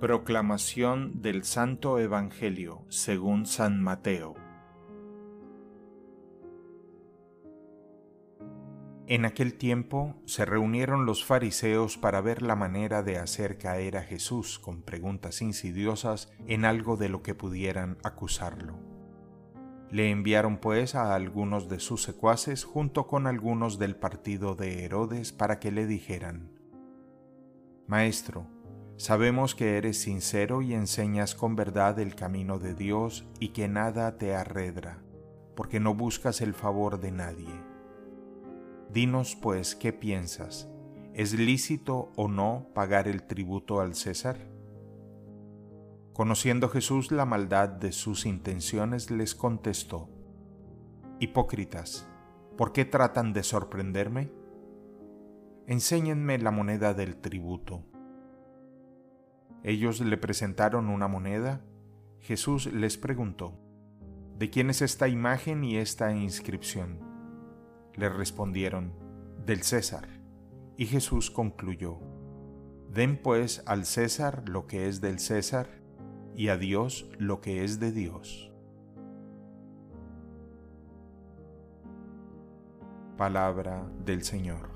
Proclamación del Santo Evangelio según San Mateo. En aquel tiempo se reunieron los fariseos para ver la manera de hacer caer a Jesús con preguntas insidiosas en algo de lo que pudieran acusarlo. Le enviaron pues a algunos de sus secuaces junto con algunos del partido de Herodes para que le dijeran, Maestro, Sabemos que eres sincero y enseñas con verdad el camino de Dios y que nada te arredra, porque no buscas el favor de nadie. Dinos pues qué piensas, ¿es lícito o no pagar el tributo al César? Conociendo Jesús la maldad de sus intenciones, les contestó, Hipócritas, ¿por qué tratan de sorprenderme? Enséñenme la moneda del tributo. Ellos le presentaron una moneda. Jesús les preguntó, ¿De quién es esta imagen y esta inscripción? Le respondieron, del César. Y Jesús concluyó, Den pues al César lo que es del César y a Dios lo que es de Dios. Palabra del Señor.